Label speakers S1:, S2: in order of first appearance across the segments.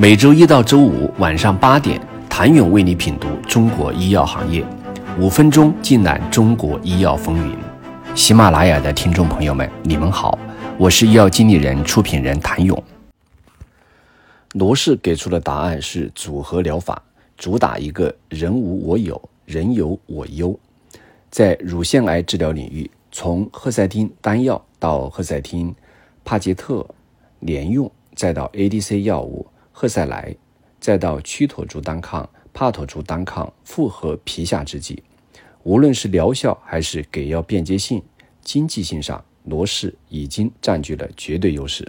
S1: 每周一到周五晚上八点，谭勇为你品读中国医药行业，五分钟尽览中国医药风云。喜马拉雅的听众朋友们，你们好，我是医药经理人、出品人谭勇。罗氏给出的答案是组合疗法，主打一个人无我有，人有我优。在乳腺癌治疗领域，从赫赛汀单药到赫赛汀、帕杰特联用，再到 ADC 药物。赫赛莱，再到曲妥珠单抗、帕妥珠单抗复合皮下制剂，无论是疗效还是给药便捷性、经济性上，罗氏已经占据了绝对优势。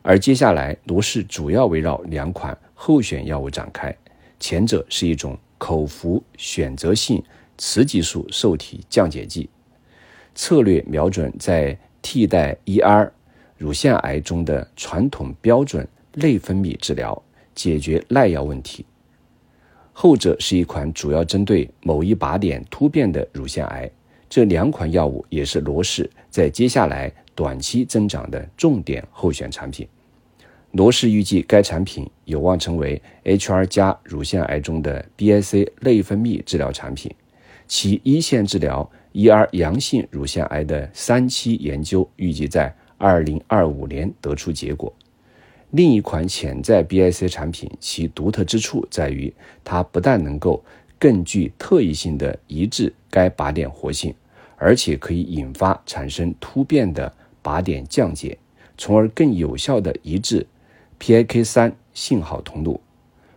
S1: 而接下来，罗氏主要围绕两款候选药物展开，前者是一种口服选择性雌激素受体降解剂，策略瞄准在替代 ER 乳腺癌中的传统标准。内分泌治疗解决耐药问题，后者是一款主要针对某一靶点突变的乳腺癌。这两款药物也是罗氏在接下来短期增长的重点候选产品。罗氏预计该产品有望成为 HR 加乳腺癌中的 BIC 内分泌治疗产品，其一线治疗 ER 阳性乳腺癌的三期研究预计在二零二五年得出结果。另一款潜在 BIC 产品，其独特之处在于，它不但能够更具特异性的抑制该靶点活性，而且可以引发产生突变的靶点降解，从而更有效地抑制 PIK 三信号通路。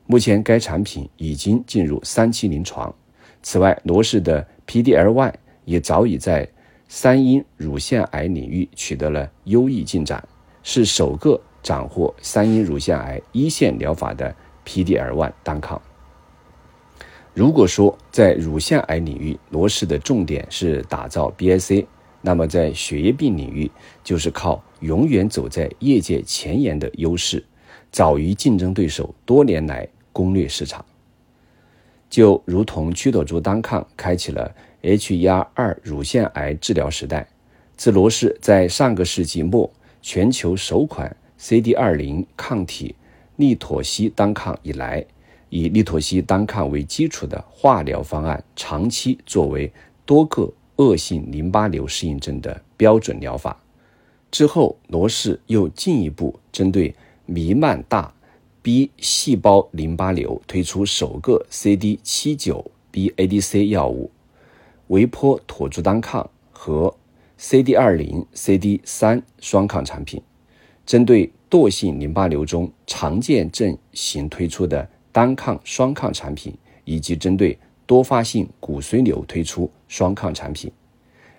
S1: 目前，该产品已经进入三期临床。此外，罗氏的 PDLY 也早已在三阴乳腺癌领域取得了优异进展，是首个。斩获三阴乳腺癌一线疗法的 PD-L1 单抗。如果说在乳腺癌领域，罗氏的重点是打造 BIC，那么在血液病领域，就是靠永远走在业界前沿的优势，早于竞争对手多年来攻略市场。就如同曲妥珠单抗开启了 HER2 乳腺癌治疗时代，自罗氏在上个世纪末全球首款。CD 二零抗体利妥昔单抗以来，以利妥昔单抗为基础的化疗方案，长期作为多个恶性淋巴瘤适应症的标准疗法。之后，罗氏又进一步针对弥漫大 B 细胞淋巴瘤推出首个 CD 七九 B ADC 药物维坡妥珠单抗和 CD 二零 CD 三双抗产品。针对惰性淋巴瘤中常见症型推出的单抗、双抗产品，以及针对多发性骨髓瘤推出双抗产品，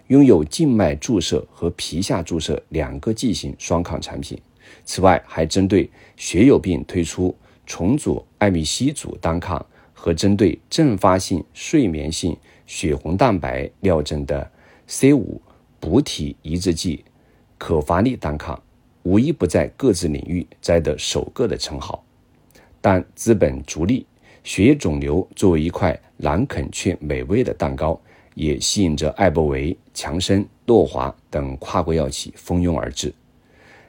S1: 拥有静脉注射和皮下注射两个剂型双抗产品。此外，还针对血友病推出重组艾米西组单抗和针对阵发性睡眠性血红蛋白尿症的 C 五补体抑制剂可伐利单抗。无一不在各自领域摘得首个的称号，但资本逐利，血液肿瘤作为一块难啃却美味的蛋糕，也吸引着艾伯维、强生、诺华等跨国药企蜂拥而至。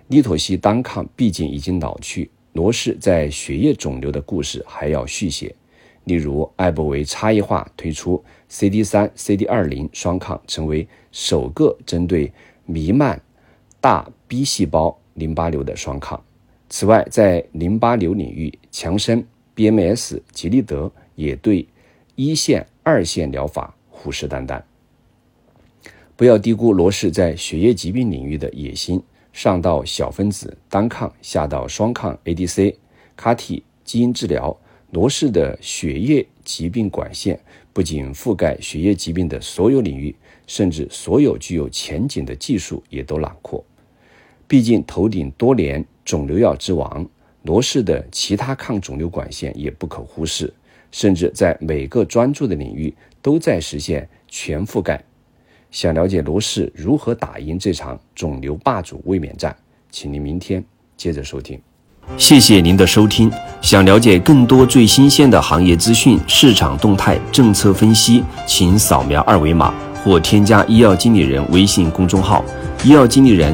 S1: 利妥昔单抗毕竟已经老去，罗氏在血液肿瘤的故事还要续写。例如，艾伯维差异化推出 CD 三、CD 二零双抗，成为首个针对弥漫大 B 细胞。淋巴瘤的双抗。此外，在淋巴瘤领域，强生、BMS、吉利德也对一线、二线疗法虎视眈眈。不要低估罗氏在血液疾病领域的野心，上到小分子单抗，下到双抗 ADC、卡体基因治疗，罗氏的血液疾病管线不仅覆盖血液疾病的所有领域，甚至所有具有前景的技术也都囊括。毕竟，头顶多年肿瘤药之王，罗氏的其他抗肿瘤管线也不可忽视，甚至在每个专注的领域都在实现全覆盖。想了解罗氏如何打赢这场肿瘤霸主卫冕战，请您明天接着收听。谢谢您的收听。想了解更多最新鲜的行业资讯、市场动态、政策分析，请扫描二维码或添加医药经理人微信公众号“医药经理人”。